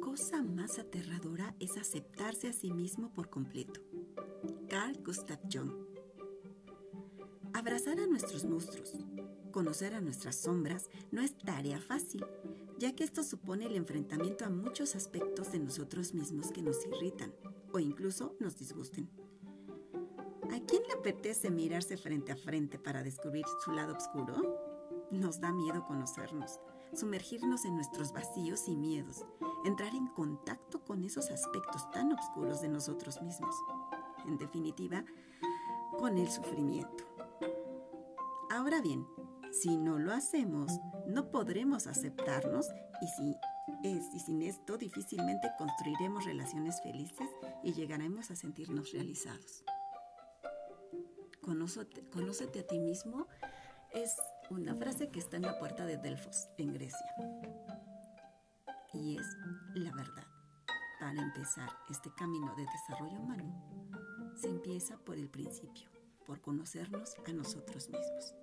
cosa más aterradora es aceptarse a sí mismo por completo. Carl Gustav Jung. Abrazar a nuestros monstruos, conocer a nuestras sombras, no es tarea fácil, ya que esto supone el enfrentamiento a muchos aspectos de nosotros mismos que nos irritan o incluso nos disgusten. ¿A quién le apetece mirarse frente a frente para descubrir su lado oscuro? Nos da miedo conocernos, sumergirnos en nuestros vacíos y miedos, entrar en contacto con esos aspectos tan oscuros de nosotros mismos. En definitiva, con el sufrimiento. Ahora bien, si no lo hacemos, no podremos aceptarnos y, si es, y sin esto difícilmente construiremos relaciones felices y llegaremos a sentirnos realizados. Conócete, conócete a ti mismo es una frase que está en la puerta de Delfos, en Grecia. Y es la verdad. Para empezar este camino de desarrollo humano, se empieza por el principio, por conocernos a nosotros mismos.